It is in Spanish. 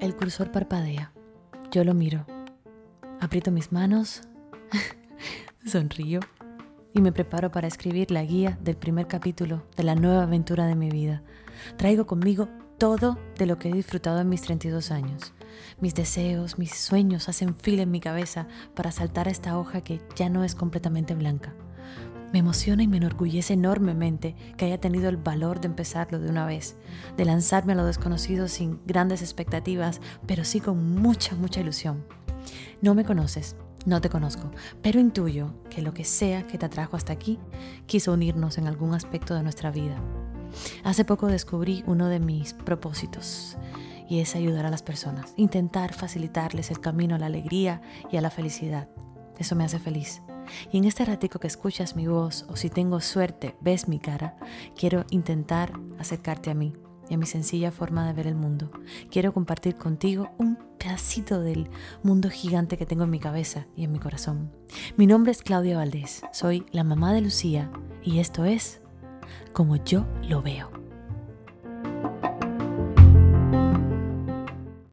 El cursor parpadea. Yo lo miro. Aprieto mis manos, sonrío y me preparo para escribir la guía del primer capítulo de la nueva aventura de mi vida. Traigo conmigo todo de lo que he disfrutado en mis 32 años. Mis deseos, mis sueños hacen fila en mi cabeza para saltar a esta hoja que ya no es completamente blanca. Me emociona y me enorgullece enormemente que haya tenido el valor de empezarlo de una vez, de lanzarme a lo desconocido sin grandes expectativas, pero sí con mucha, mucha ilusión. No me conoces, no te conozco, pero intuyo que lo que sea que te atrajo hasta aquí quiso unirnos en algún aspecto de nuestra vida. Hace poco descubrí uno de mis propósitos y es ayudar a las personas, intentar facilitarles el camino a la alegría y a la felicidad. Eso me hace feliz. Y en este ratico que escuchas mi voz o si tengo suerte ves mi cara, quiero intentar acercarte a mí y a mi sencilla forma de ver el mundo. Quiero compartir contigo un pedacito del mundo gigante que tengo en mi cabeza y en mi corazón. Mi nombre es Claudia Valdés, soy la mamá de Lucía y esto es como yo lo veo.